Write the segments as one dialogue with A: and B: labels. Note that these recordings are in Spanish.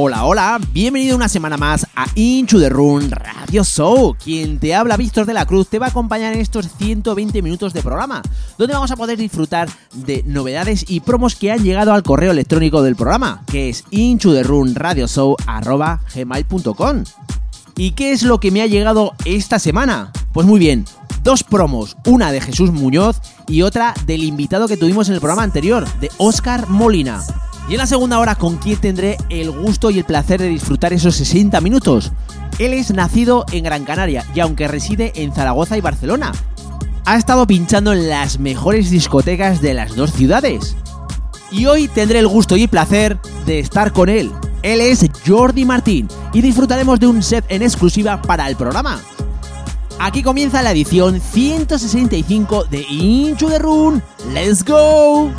A: Hola, hola, bienvenido una semana más a Into the Room Radio Show. Quien te habla, Víctor de la Cruz, te va a acompañar en estos 120 minutos de programa, donde vamos a poder disfrutar de novedades y promos que han llegado al correo electrónico del programa, que es gmail.com ¿Y qué es lo que me ha llegado esta semana? Pues muy bien, dos promos, una de Jesús Muñoz y otra del invitado que tuvimos en el programa anterior, de Oscar Molina. Y en la segunda hora, ¿con quién tendré el gusto y el placer de disfrutar esos 60 minutos? Él es nacido en Gran Canaria y aunque reside en Zaragoza y Barcelona, ha estado pinchando en las mejores discotecas de las dos ciudades. Y hoy tendré el gusto y el placer de estar con él. Él es Jordi Martín y disfrutaremos de un set en exclusiva para el programa. Aquí comienza la edición 165 de Into the Room. ¡Let's go!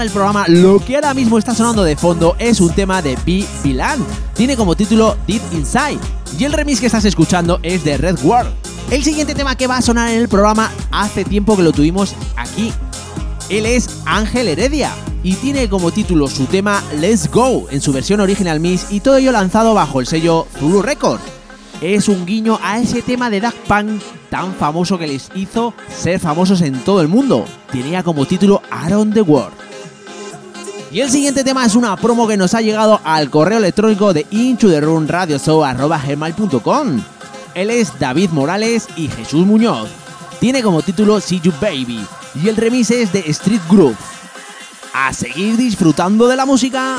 A: El programa, lo que ahora mismo está sonando de fondo es un tema de B. Vilan. Tiene como título Deep Inside. Y el remix que estás escuchando es de Red World. El siguiente tema que va a sonar en el programa hace tiempo que lo tuvimos aquí. Él es Ángel Heredia y tiene como título su tema Let's Go en su versión original mix y todo ello lanzado bajo el sello Zulu Record. Es un guiño a ese tema de Daft Punk tan famoso que les hizo ser famosos en todo el mundo. Tenía como título Around the World. Y el siguiente tema es una promo que nos ha llegado al correo electrónico de gmail.com. Él es David Morales y Jesús Muñoz. Tiene como título See You Baby y el remix es de Street Group. A seguir disfrutando de la música.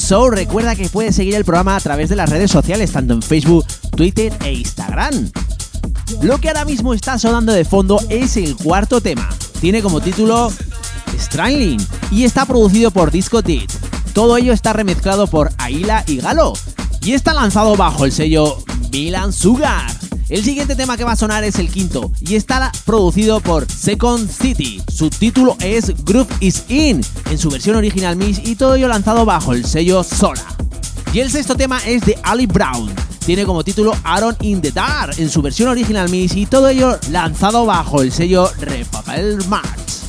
A: Show. Recuerda que puedes seguir el programa a través de las redes sociales, tanto en Facebook, Twitter e Instagram. Lo que ahora mismo está sonando de fondo es el cuarto tema. Tiene como título Strangling y está producido por Disco Tit. Todo ello está remezclado por Aila y Galo y está lanzado bajo el sello Milan Sugar. El siguiente tema que va a sonar es el quinto y está producido por Second City. Su título es Groove is In en su versión original Miss y todo ello lanzado bajo el sello Sola. Y el sexto tema es de Ali Brown. Tiene como título Aaron in the Dark en su versión original Miss y todo ello lanzado bajo el sello Repapel Mars.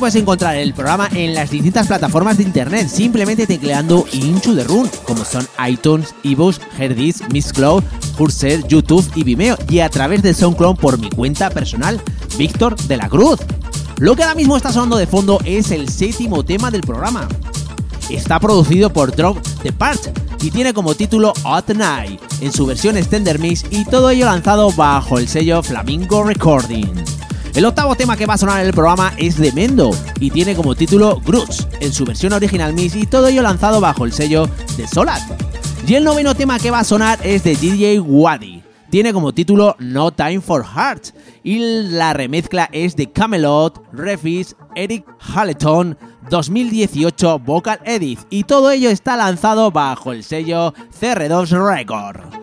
A: Puedes encontrar el programa en las distintas plataformas de internet simplemente tecleando Into the Room, como son iTunes, eBooks, Herdis, Mixcloud, Cursor, YouTube y Vimeo, y a través de SoundCloud por mi cuenta personal, Víctor de la Cruz. Lo que ahora mismo está sonando de fondo es el séptimo tema del programa. Está producido por Drop The Part y tiene como título Hot Night en su versión Extender Mix y todo ello lanzado bajo el sello Flamingo Recording. El octavo tema que va a sonar en el programa es de Mendo y tiene como título Groots en su versión original Mix y todo ello lanzado bajo el sello de Solat. Y el noveno tema que va a sonar es de DJ Wadi. Tiene como título No Time for Hearts y la remezcla es de Camelot, Refis, Eric Halleton 2018 Vocal Edit y todo ello está lanzado bajo el sello CR2 Record.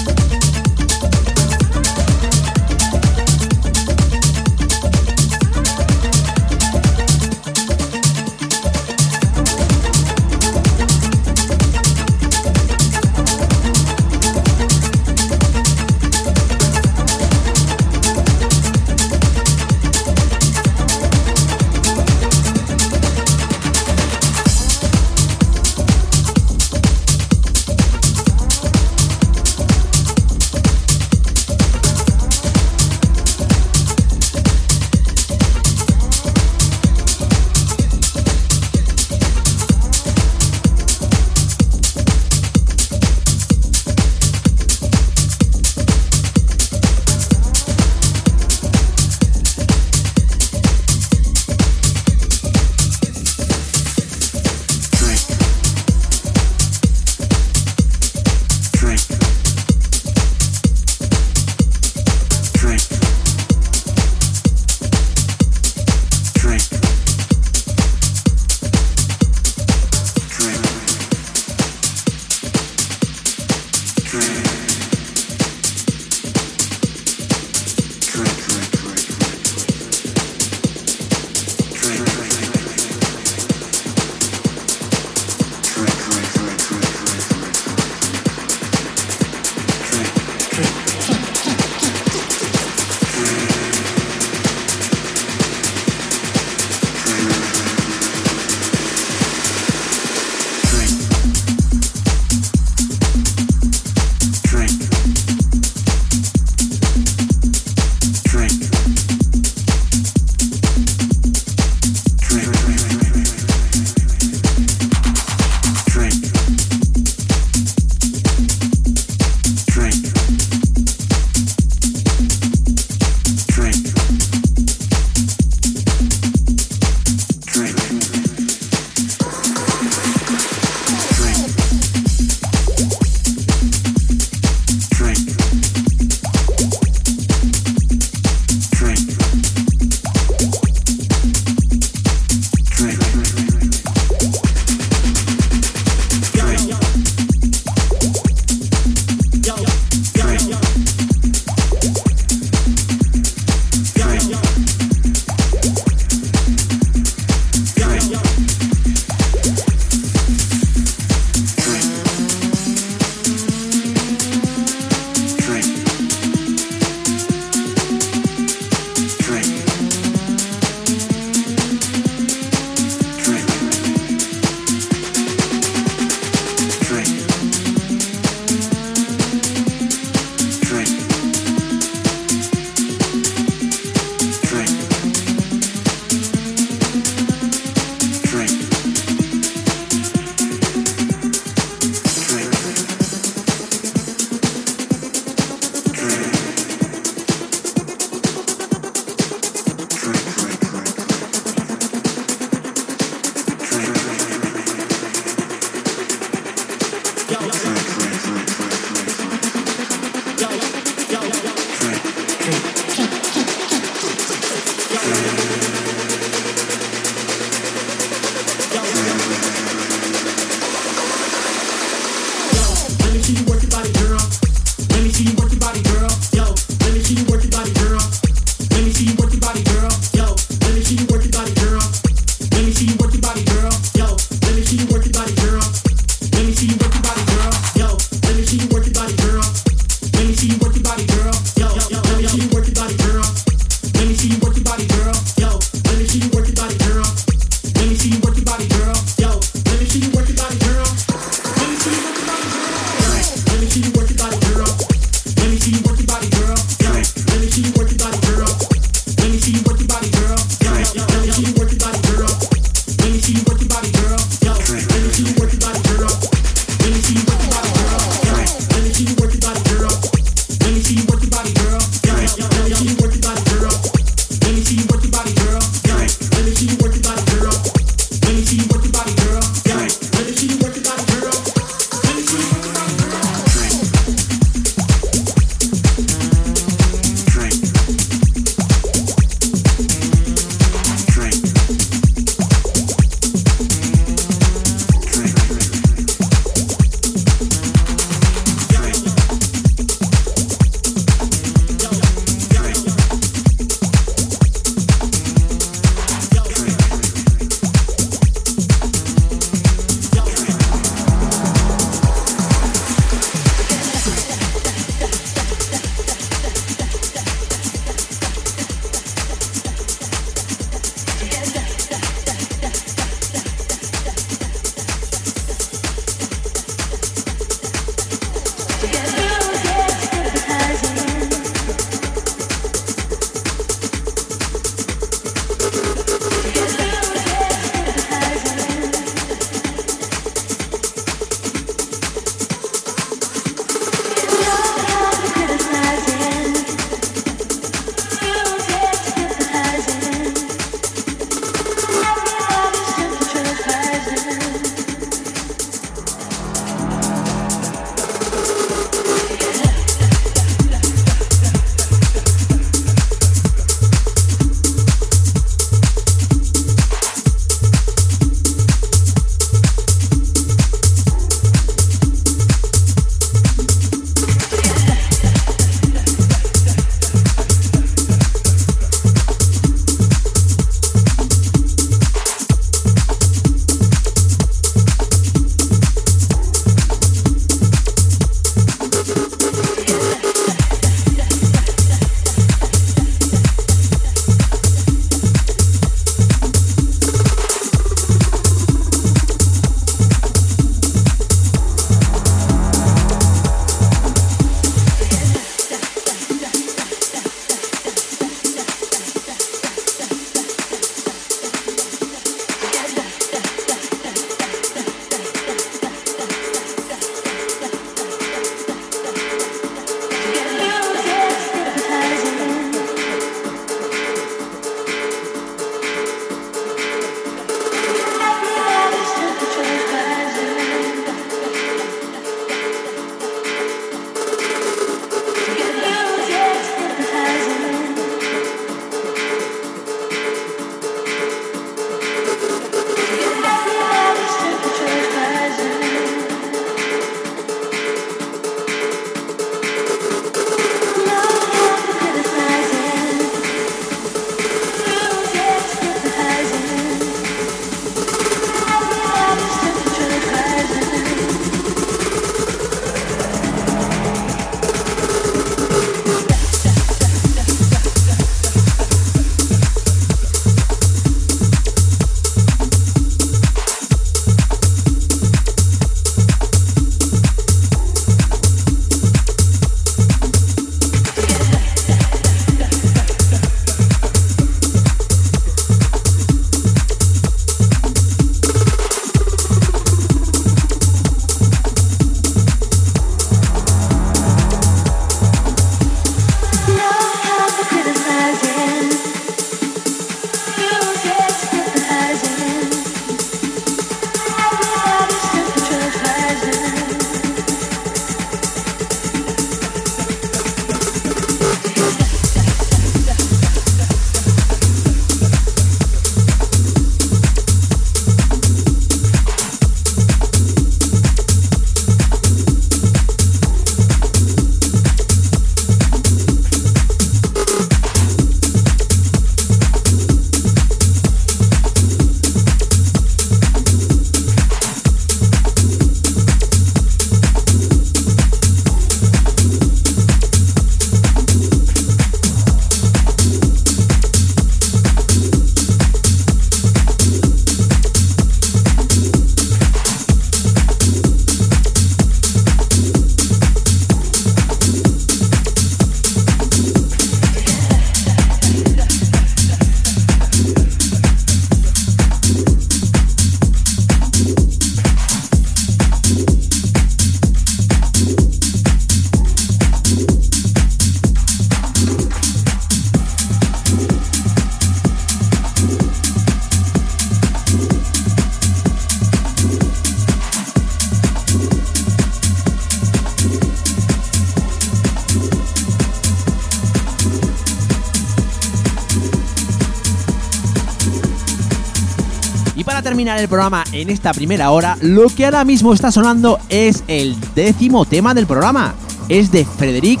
A: El programa en esta primera hora, lo que ahora mismo está sonando es el décimo tema del programa. Es de Frederic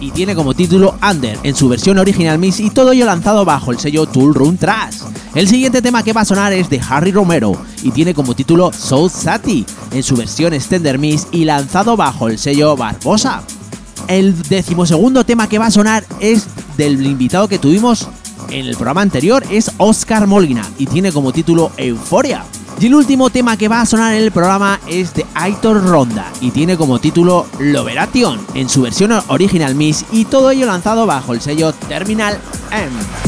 A: y tiene como título Under en su versión original Miss y todo ello lanzado bajo el sello Tool Room Trash. El siguiente tema que va a sonar es de Harry Romero y tiene como título South Sati en su versión Extender Miss y lanzado bajo el sello Barbosa. El decimosegundo tema que va a sonar es del invitado que tuvimos en el programa anterior, es Oscar Molina y tiene como título Euforia. Y el último tema que va a sonar en el programa es de Aitor Ronda y tiene como título Loveration en su versión original Miss y todo ello lanzado bajo el sello Terminal M.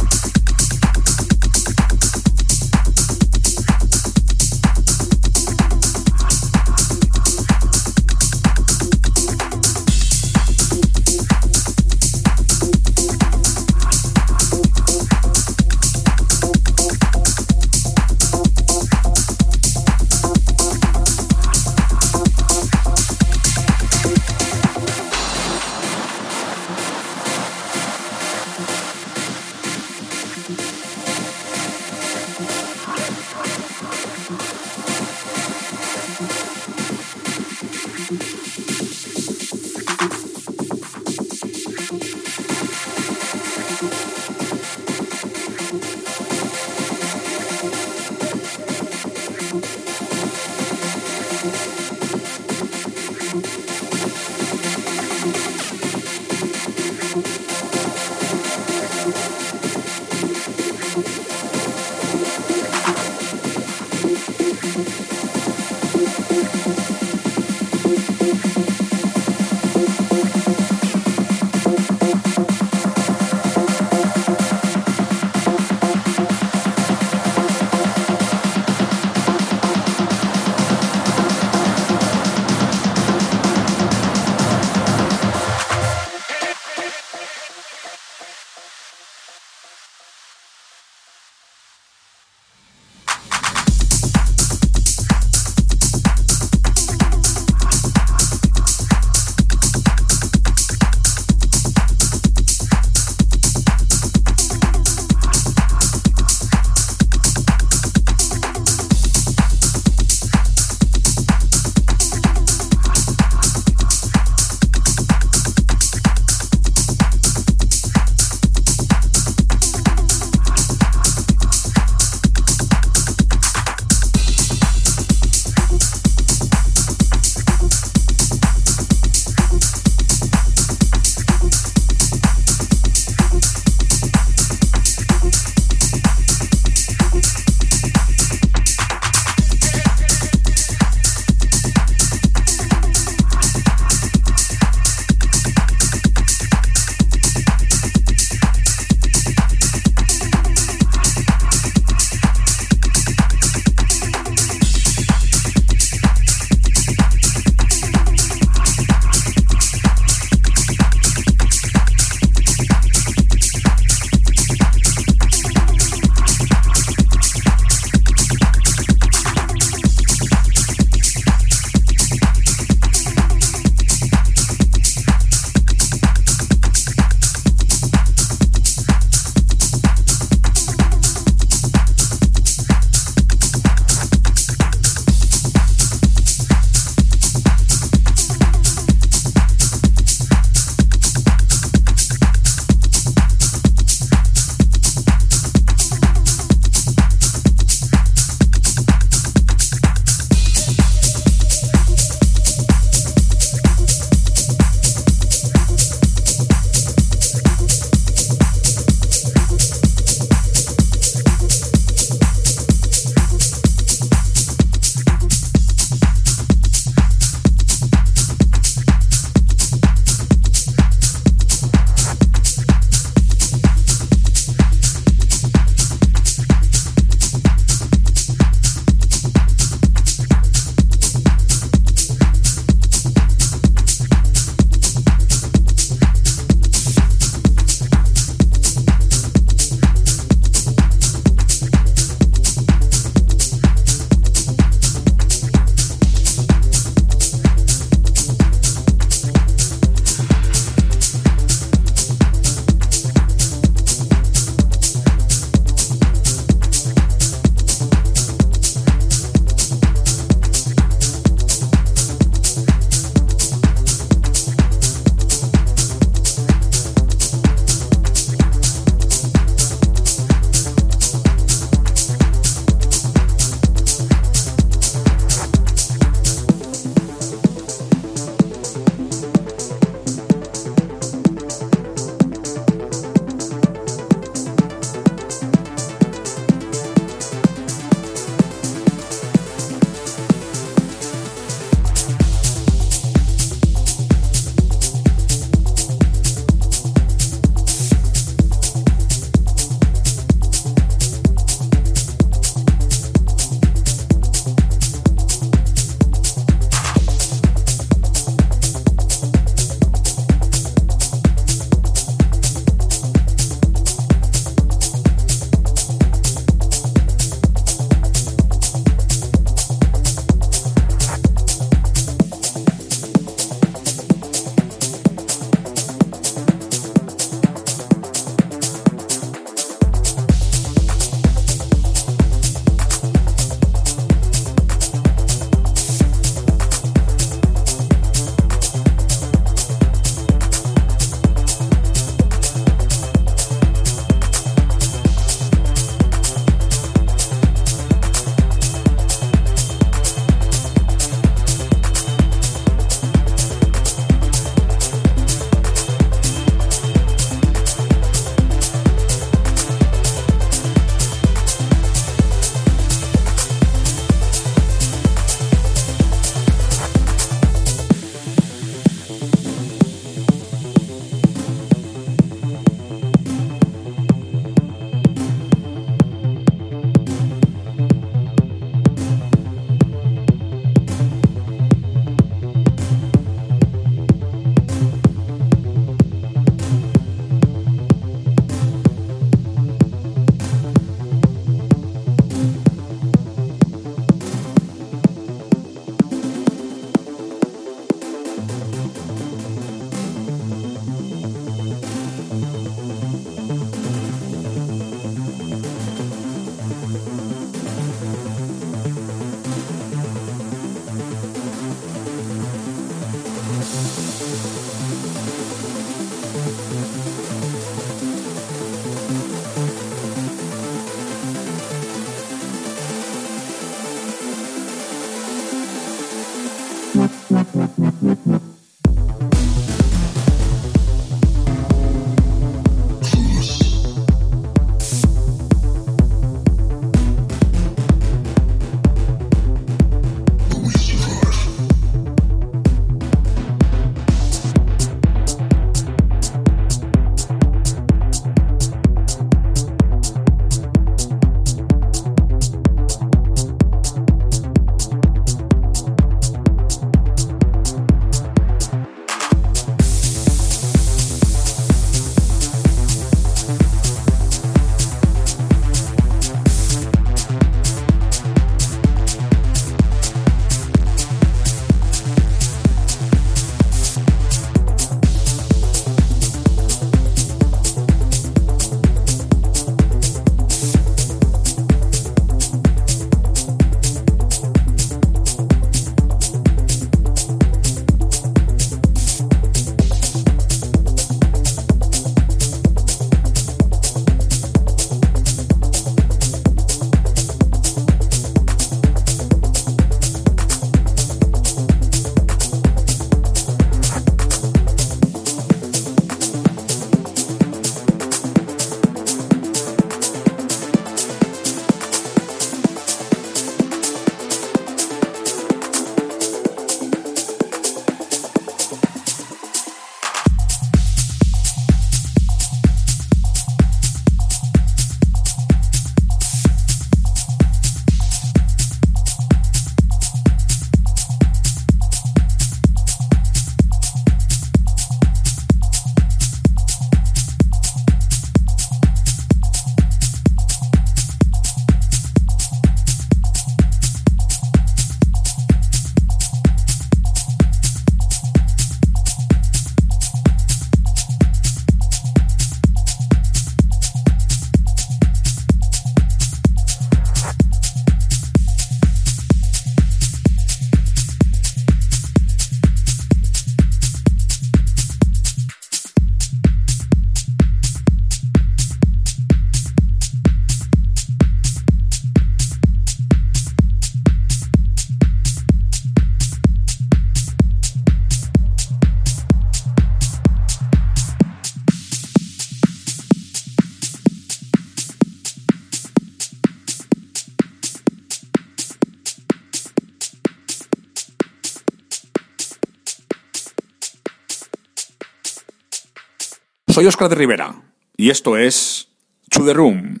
B: Soy Oscar de Rivera y esto es To The Room.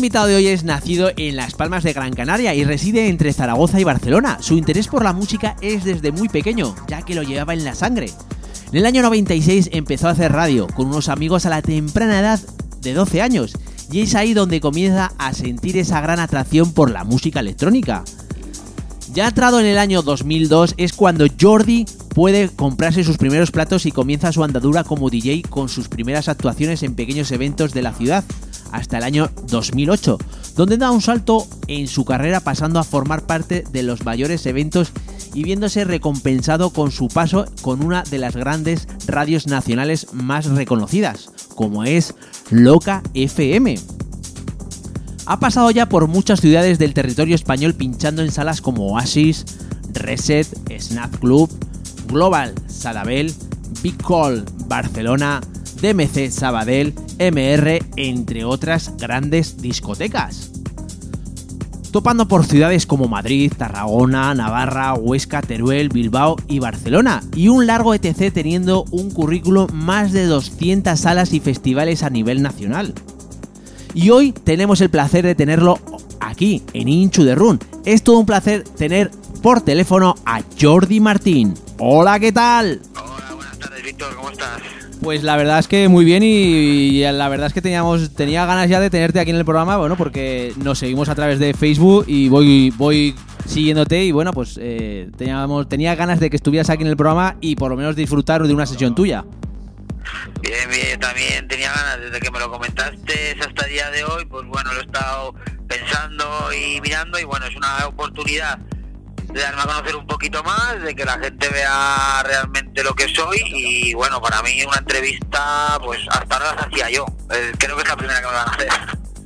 A: Invitado de hoy es nacido en Las Palmas de Gran Canaria y reside entre Zaragoza y Barcelona. Su interés por la música es desde muy pequeño, ya que lo llevaba en la sangre. En el año 96 empezó a hacer radio con unos amigos a la temprana edad de 12 años y es ahí donde comienza a sentir esa gran atracción por la música electrónica. Ya entrado en el año 2002 es cuando Jordi puede comprarse sus primeros platos y comienza su andadura como DJ con sus primeras actuaciones en pequeños eventos de la ciudad hasta el año 2008, donde da un salto en su carrera pasando a formar parte de los mayores eventos y viéndose recompensado con su paso con una de las grandes radios nacionales más reconocidas, como es Loca FM. Ha pasado ya por muchas ciudades del territorio español pinchando en salas como Oasis, Reset, Snap Club, Global Sadabel, Big Call Barcelona, DMC Sabadell, MR, entre otras grandes discotecas. Topando por ciudades como Madrid, Tarragona, Navarra, Huesca, Teruel, Bilbao y Barcelona, y un largo ETC teniendo un currículo más de 200 salas y festivales a nivel nacional. Y hoy tenemos el placer de tenerlo aquí, en Inchu de Run. Es todo un placer tener por teléfono a Jordi Martín. Hola, ¿qué tal?
C: Hola, buenas tardes, Víctor, ¿cómo estás?
A: Pues la verdad es que muy bien y, la verdad es que teníamos tenía ganas ya de tenerte aquí en el programa, bueno, porque nos seguimos a través de Facebook y voy voy siguiéndote y bueno, pues eh, teníamos tenía ganas de que estuvieras aquí en el programa y por lo menos disfrutar de una sesión tuya.
C: Bien, bien, también tenía ganas desde que me lo comentaste hasta el día de hoy, pues bueno, lo he estado pensando y mirando y bueno, es una oportunidad de darme a conocer un poquito más, de que la gente vea realmente lo que soy y bueno, para mí una entrevista, pues hasta ahora las hacía yo. Eh, creo que es la primera que me van a hacer.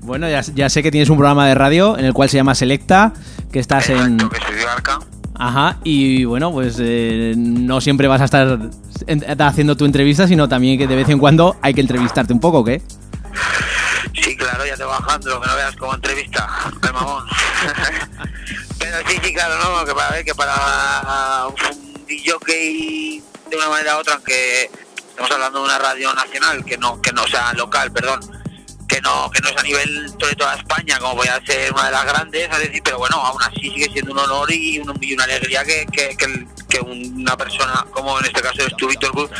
A: Bueno, ya, ya, sé que tienes un programa de radio en el cual se llama Selecta, que estás
C: Exacto, en... que soy de Arca.
A: Ajá, y bueno, pues eh, no siempre vas a estar haciendo tu entrevista, sino también que de vez en cuando hay que entrevistarte un poco, ¿qué?
C: ya te bajando, que no veas como entrevista, el mamón. Sí, sí, claro, ¿no? Que para ver que para un de una manera u otra, aunque estamos hablando de una radio nacional, que no, que no sea local, perdón, que no, que no es a nivel de toda España, como voy a ser una de las grandes, es decir, pero bueno, aún así sigue siendo un honor y, un- y una alegría que, que, que- una persona, como en este caso es tú, Víctor Cruz,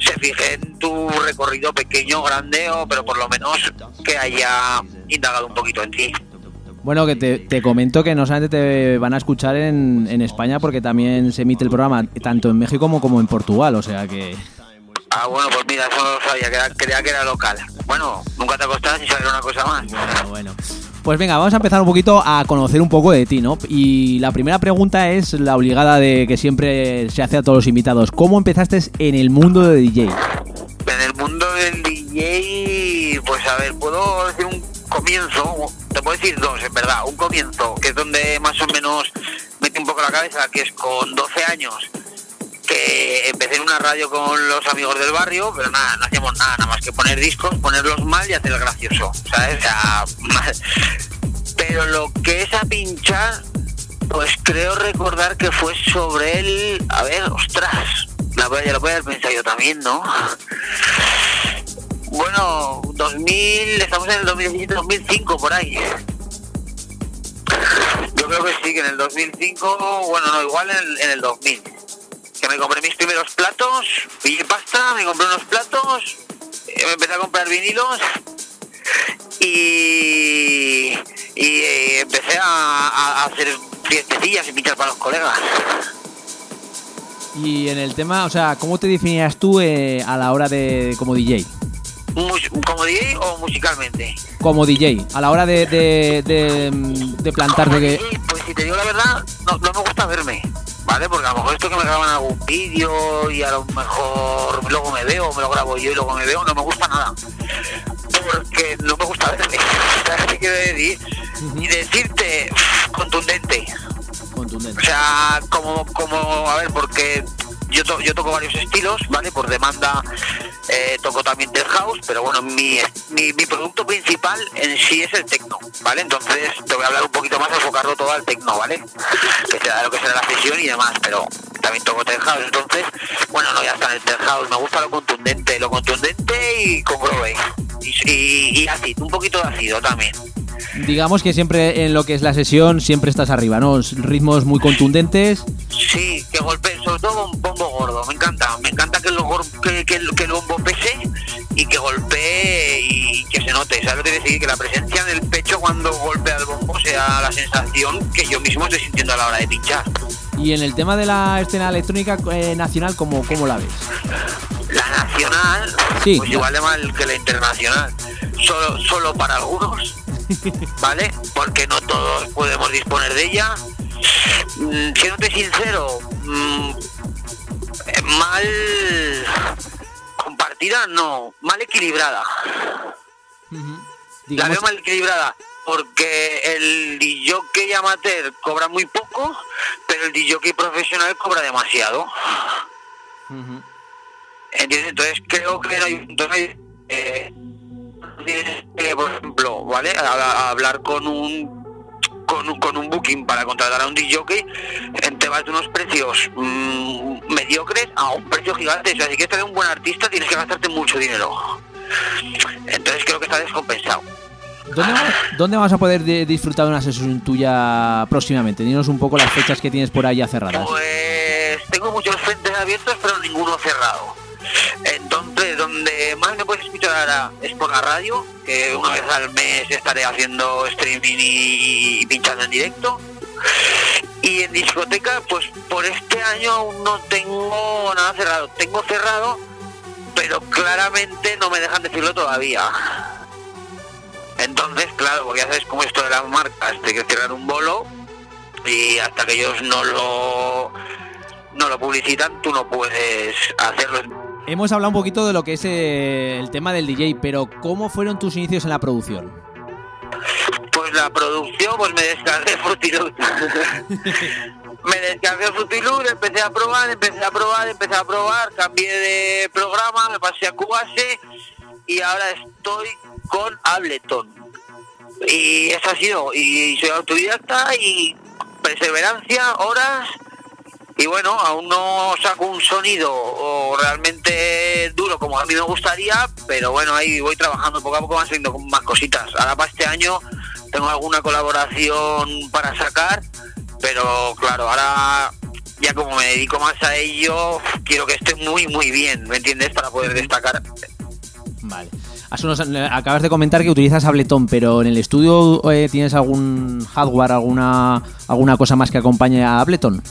C: se fije en tu recorrido pequeño, grande, o pero por lo menos que haya indagado un poquito en ti.
A: Bueno, que te, te comento que no solamente te van a escuchar en, en España porque también se emite el programa tanto en México como, como en Portugal, o sea que...
C: Ah, bueno, pues mira, eso no lo sabía, que era- creía que era local. Bueno, nunca te acostás sin saber una cosa más.
A: Bueno, bueno. Pues venga, vamos a empezar un poquito a conocer un poco de ti, ¿no? Y la primera pregunta es la obligada de que siempre se hace a todos los invitados. ¿Cómo empezaste en el mundo de DJ?
C: En el mundo del DJ, pues a ver, puedo decir un comienzo, te puedo decir dos, en verdad. Un comienzo, que es donde más o menos metí un poco la cabeza, que es con 12 años, que empecé en una radio con los amigos del barrio, pero nada, no hacíamos nada, nada más que poner discos, ponerlos mal y hacer el gracioso, ¿sabes? O sea. Pero lo que es a pinchar, pues creo recordar que fue sobre el... A ver, ostras, la voy a haber pensado yo también, ¿no? Bueno, 2000, estamos en el 2017, 2005, por ahí. Yo creo que sí, que en el 2005, bueno, no, igual en el, en el 2000. Que me compré mis primeros platos, pillé pasta, me compré unos platos, eh, me empecé a comprar vinilos y, y eh, empecé a, hacer fiestecillas y pinchar para los colegas.
A: Y en el tema, o sea, ¿cómo te definías tú eh, a la hora de como DJ?
C: ¿Como DJ o musicalmente?
A: Como DJ, a la hora de, de, de, de plantarte que...
C: Pues si te digo la verdad, no, no me gusta verme, ¿vale? Porque a lo mejor esto que me graban algún vídeo y a lo mejor luego me veo, me lo grabo yo y luego me veo, no me gusta nada. Porque no me gusta verme, ¿sabes qué quiero decir? Y decirte contundente,
A: Contundente.
C: o sea, como, como, a ver, porque yo, to- yo toco varios estilos, ¿vale? Por demanda eh, toco también del house, pero bueno, mi, mi, mi producto principal en sí es el techno, ¿vale? Entonces te voy a hablar un poquito más, enfocarlo todo al techno, ¿vale? Que será lo que será la sesión y demás, pero también toco tech house, entonces, bueno, no, ya está en el tech house, me gusta lo contundente, lo contundente y con groove. Y, y, y así, un poquito de ácido también.
A: Digamos que siempre en lo que es la sesión siempre estás arriba, ¿no? Ritmos muy contundentes.
C: Sí, que golpee, sobre todo un bombo gordo, me encanta, me encanta que gor- que, que el bombo pese y que golpee y que se note, ¿sabes lo que decir? Que la presencia en el pecho cuando golpea el bombo sea la sensación que yo mismo estoy sintiendo a la hora de pinchar.
A: Y en el tema de la escena electrónica eh, nacional, ¿cómo, ¿cómo la ves?
C: La nacional,
A: Sí.
C: pues igual de mal que la internacional, solo, solo para algunos, ¿vale? Porque no todos podemos disponer de ella. Mm, Siéndote sincero, no, mal equilibrada. La veo mal equilibrada porque el DJ amateur cobra muy poco, pero el DJ profesional cobra demasiado. ¿Entiendes? Entonces creo que no hay, hay, eh, por ejemplo, ¿vale? A, a hablar con un con un, con un booking para contratar a un DJ, te vas de unos precios mm, mediocres a un precio gigante. O sea, si quieres tener un buen artista, tienes que gastarte mucho dinero. Entonces creo que está descompensado.
A: ¿dónde, vas, dónde vas a poder de- disfrutar de una sesión tuya próximamente? Dinos un poco las fechas que tienes por ahí ya cerradas.
C: Pues tengo muchos frentes abiertos, pero ninguno cerrado. Entonces, donde más me puedes escuchar ahora es por la radio, que una vez al mes estaré haciendo streaming y, pinchando en directo. Y en discoteca, pues por este año aún no tengo nada cerrado. Tengo cerrado, pero claramente no me dejan decirlo todavía. Entonces, claro, porque ya sabes cómo es esto de las marcas, te que cerrar un bolo y hasta que ellos no lo no lo publicitan, tú no puedes hacerlo.
A: Hemos hablado un poquito de lo que es eh, el tema del DJ, pero ¿cómo fueron tus inicios en la producción?
C: Pues la producción, pues me descargué Fruity Loop. me descargué Fruity Loop, empecé a probar, empecé a probar, empecé a probar, cambié de programa, me pasé a Cubase y ahora estoy con Ableton. Y eso ha sido, y soy autodidacta y perseverancia, horas, y bueno, aún no saco un sonido realmente duro como a mí me gustaría, pero bueno, ahí voy trabajando, poco a poco van saliendo más cositas. Ahora para este año tengo alguna colaboración para sacar, pero claro, ahora ya como me dedico más a ello, quiero que esté muy, muy bien, ¿me entiendes? Para poder destacar.
A: Vale. acabas de comentar que utilizas Ableton, pero en el estudio eh, tienes algún hardware, alguna alguna cosa más que acompañe a Ableton.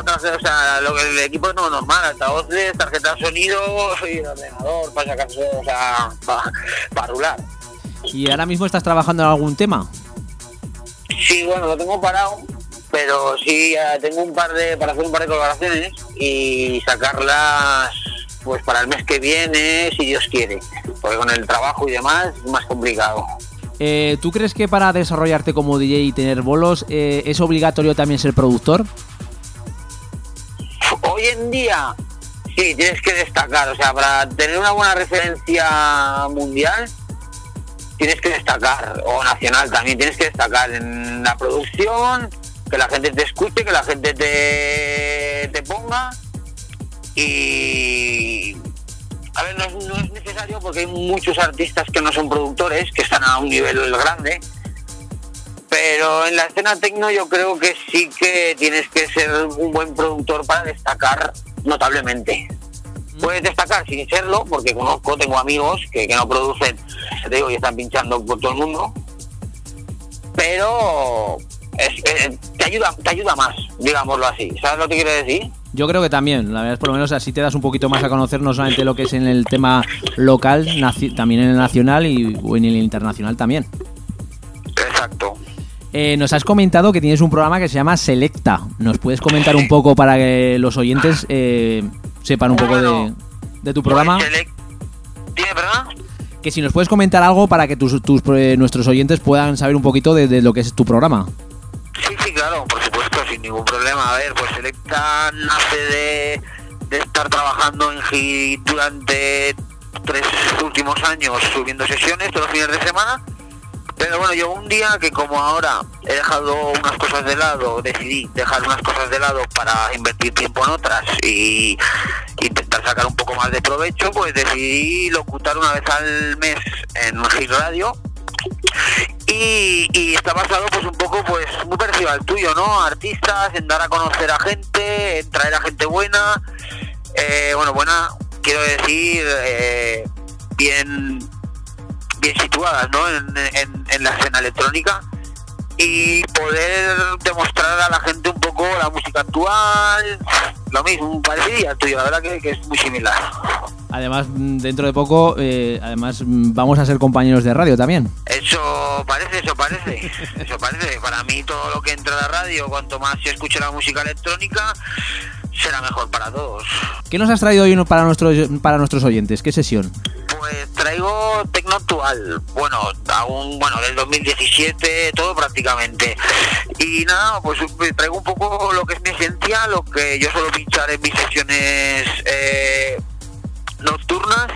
C: O sea, lo que el equipo es no normal, altavoces, tarjeta de sonido y ordenador para sacar, o sea, para, para rular.
A: ¿Y ahora mismo estás trabajando en algún tema?
C: Sí, bueno, lo tengo parado, pero sí tengo un par de para hacer un par de colaboraciones y sacarlas pues para el mes que viene, si Dios quiere, porque con el trabajo y demás es más complicado.
A: Eh, ¿Tú crees que para desarrollarte como DJ y tener bolos eh, es obligatorio también ser productor?
C: Hoy en día sí, tienes que destacar, o sea, para tener una buena referencia mundial tienes que destacar, o nacional también, tienes que destacar en la producción, que la gente te escuche, que la gente te, te ponga y a ver, no es, necesario porque hay muchos artistas que no son productores, que están a un nivel grande, pero en la escena tecno yo creo que sí que tienes que ser un buen productor para destacar notablemente. Puedes destacar sin serlo, porque conozco, tengo amigos que, no producen, te digo, y están pinchando por todo el mundo, pero te ayuda te ayuda más, digámoslo así. ¿Sabes lo que quiero decir?
A: Yo creo que también, la verdad es por lo menos así te das un poquito más a conocer no solamente lo que es en el tema local, también en el nacional y en el internacional también.
C: Exacto.
A: Eh, nos has comentado que tienes un programa que se llama Selecta. ¿Nos puedes comentar un poco para que los oyentes eh, sepan un poco de, tu programa?
C: ¿Tiene verdad?
A: Que si nos puedes comentar algo para que tus, eh, nuestros oyentes puedan saber un poquito de, lo que es tu programa.
C: Sí, sí, claro, por supuesto, sin ningún problema. A ver, pues Selecta nace de, de estar trabajando en GIT durante tres últimos años subiendo sesiones todos los fines de semana pero bueno, yo un día que como ahora he dejado unas cosas de lado, decidí dejar unas cosas de lado para invertir tiempo en otras y intentar sacar un poco más de provecho, pues decidí locutar una vez al mes en Hit Radio y, está basado pues un poco pues muy parecido al tuyo, ¿no? Artistas, en dar a conocer a gente, en traer a gente buena, eh, bueno, buena, quiero decir, eh, bien bien situadas ¿no? en, la escena electrónica y poder demostrar a la gente un poco la música actual, lo mismo, parecido al tuyo, la verdad que, es muy similar.
A: Además, dentro de poco, eh, además vamos a ser compañeros de radio también.
C: Eso parece, eso parece, eso parece. Para mí todo lo que entra a la radio, cuanto más se escuche la música electrónica, será mejor para todos.
A: ¿Qué nos has traído hoy para nuestros, para nuestros oyentes? ¿Qué sesión?
C: Pues traigo tecno actual, bueno, aún, bueno, del 2017, todo prácticamente. Y nada, pues traigo un poco lo que es mi esencia, lo que yo suelo pinchar en mis sesiones eh, nocturnas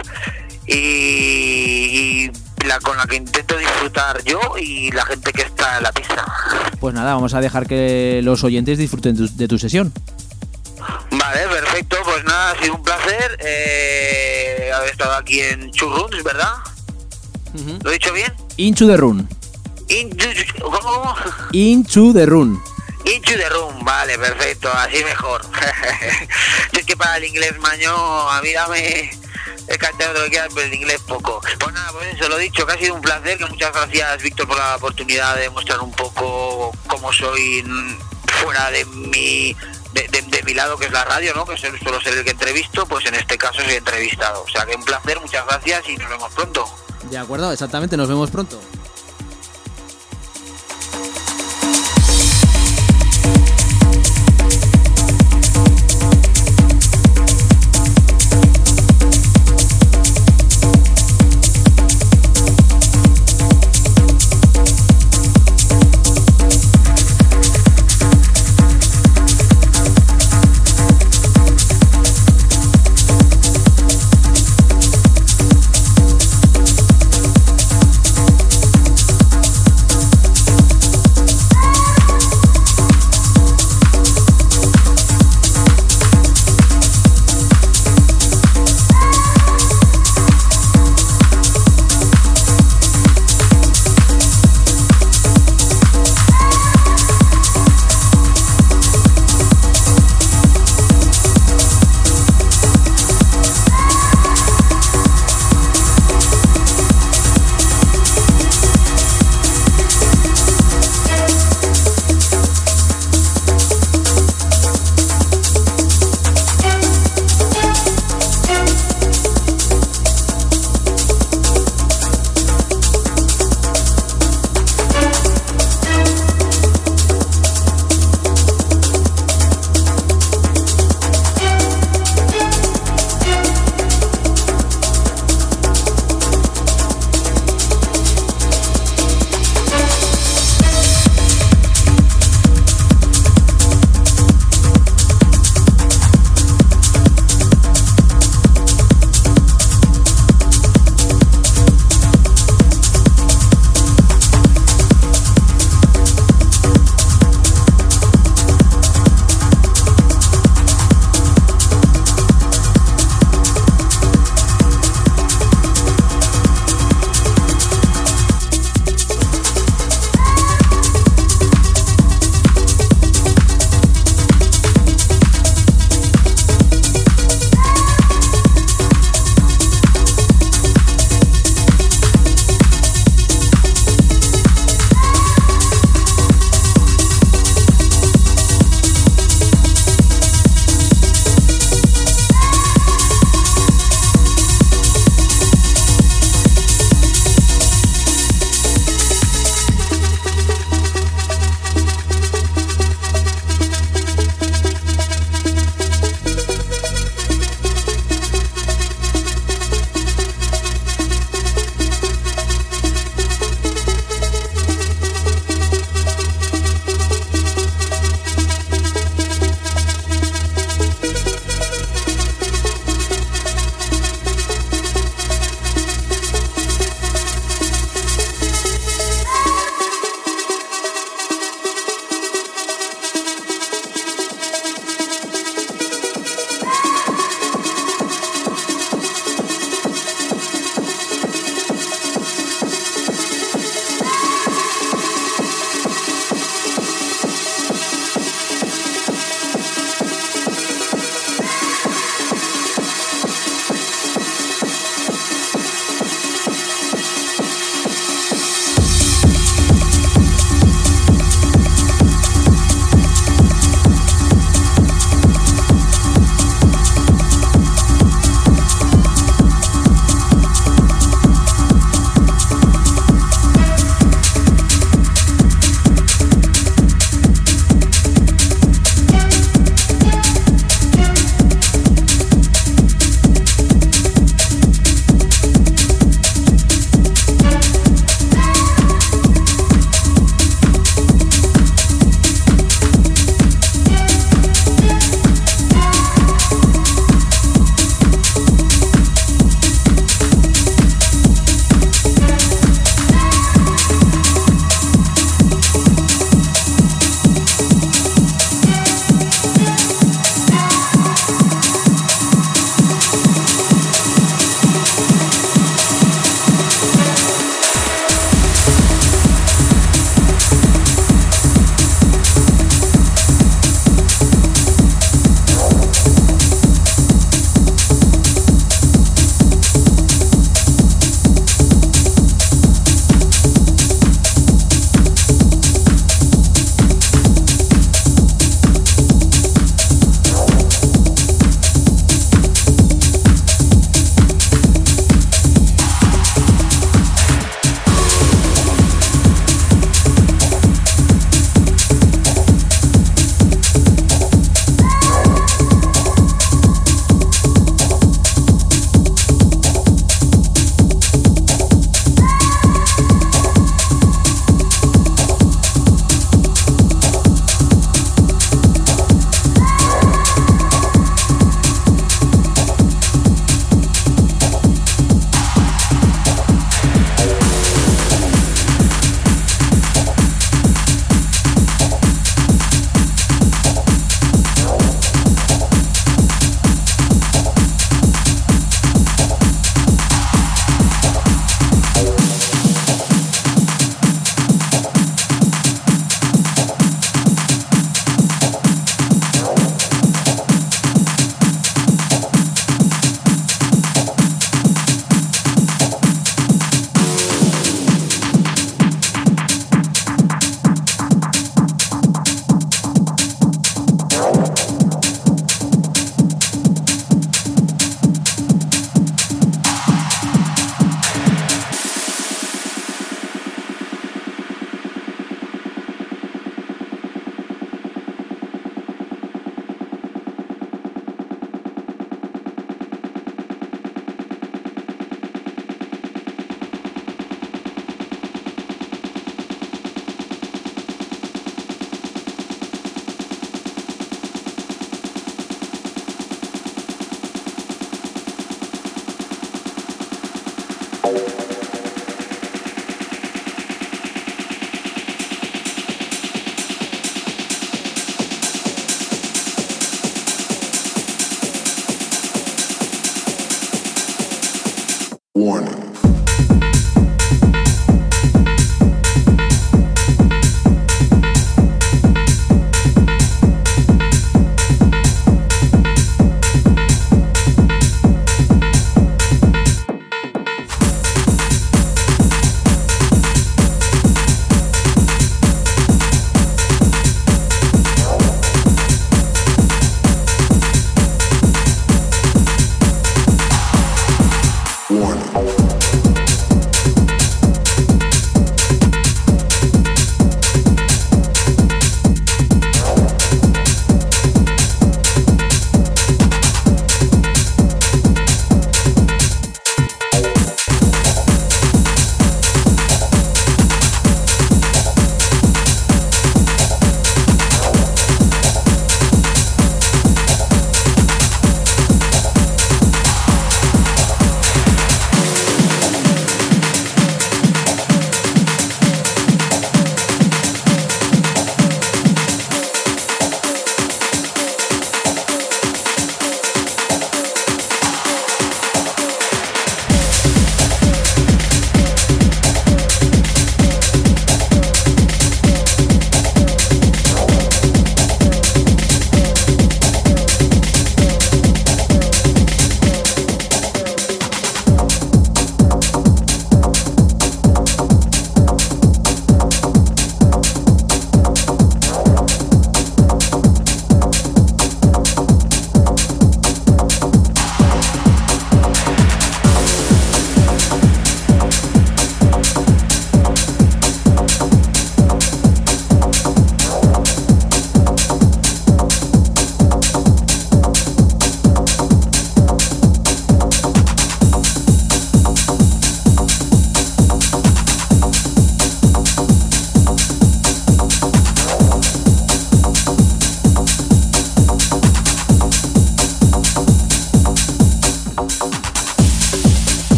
C: y, la con la que intento disfrutar yo y la gente que está en la pista.
A: Pues nada, vamos a dejar que los oyentes disfruten de tu sesión.
C: Vale, perfecto. Pues nada, ha sido un placer eh, haber estado aquí en Churruns, ¿verdad? ¿Lo he dicho bien?
A: Into the Run.
C: ¿Cómo?
A: Into the Run.
C: Into the Run, vale, perfecto, así mejor. es que para el inglés maño, a mí dame el castellano lo que quieras, pero el inglés poco. Pues nada, pues eso lo he dicho, que ha sido un placer, que muchas gracias Víctor por la oportunidad de mostrar un poco cómo soy fuera de mi de, mi lado que es la radio, ¿no? Que suelo ser el que entrevisto, pues en este caso soy entrevistado. O sea que un placer, muchas gracias y nos vemos pronto.
A: De acuerdo, exactamente, nos vemos pronto.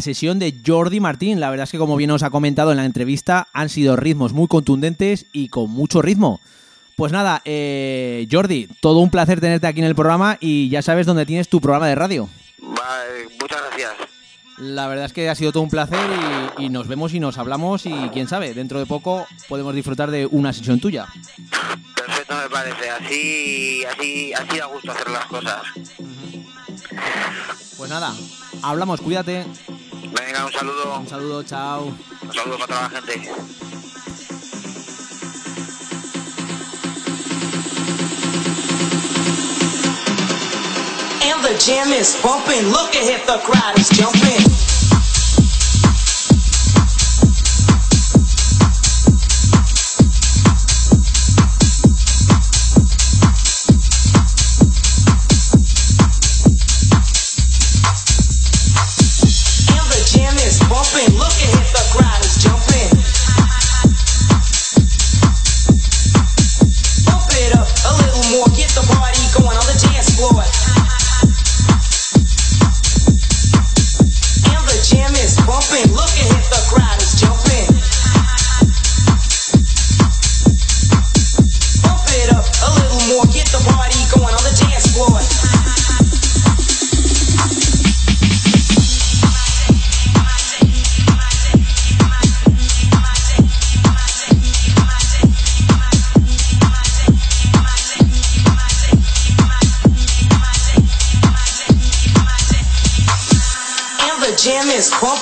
A: La sesión de Jordi Martín. La verdad es que, como bien os ha comentado en la entrevista, han sido ritmos muy contundentes y con mucho ritmo. Pues nada, eh, Jordi, todo un placer tenerte aquí en el programa y ya sabes dónde tienes tu programa de radio.
D: muchas gracias.
A: La verdad es que ha sido todo un placer y, nos vemos y nos hablamos y quién sabe, dentro de poco podemos disfrutar de una sesión tuya.
D: Perfecto me parece, así, así, así da gusto hacer las cosas.
A: Pues nada, hablamos, cuídate.
D: Venga, un saludo.
A: Un saludo, chao.
D: Un saludo para toda la gente. And the jam is bumping. Look ahead, the crowd is jumping.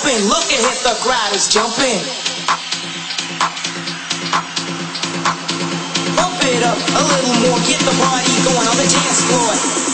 A: jumping. Look at hit
D: the crowd is jumping. Pump it up a little more. Get the party going on the dance floor.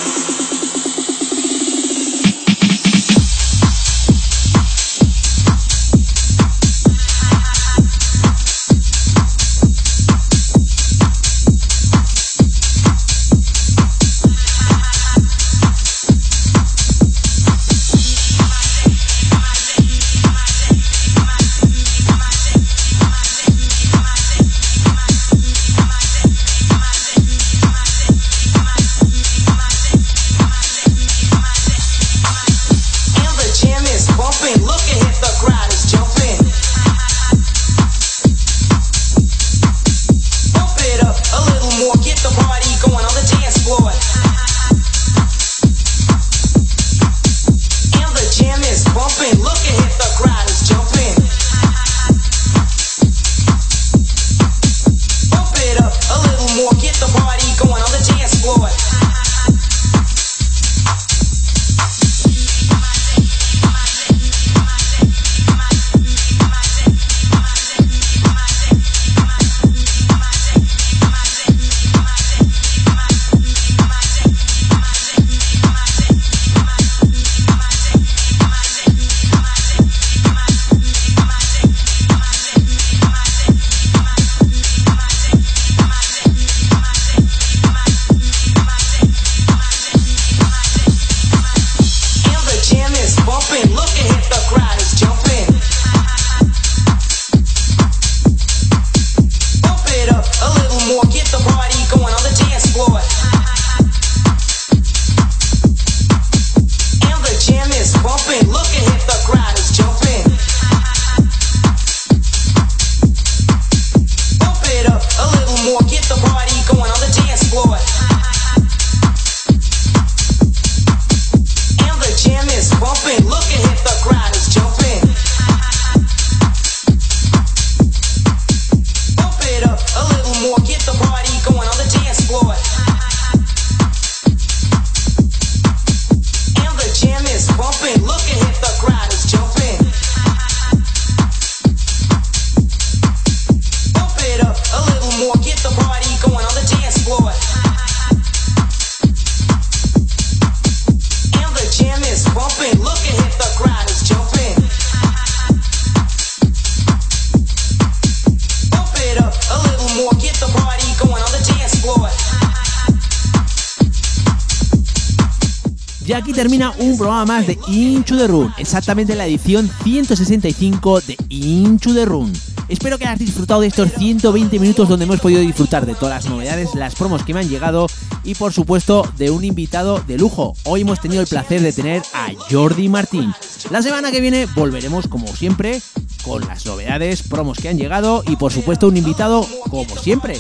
A: Más de Into the Room, exactamente la edición 165 de Into the Room. Espero que hayas disfrutado de estos 120 minutos donde hemos podido disfrutar de todas las novedades, las promos que me han llegado y por supuesto de un invitado de lujo. Hoy hemos tenido el placer de tener a Jordi Martín. La semana que viene volveremos como siempre con las novedades, promos que han llegado y por supuesto un invitado como siempre.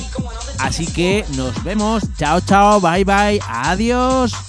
A: Así que nos vemos. Chao, chao, bye, bye, adiós.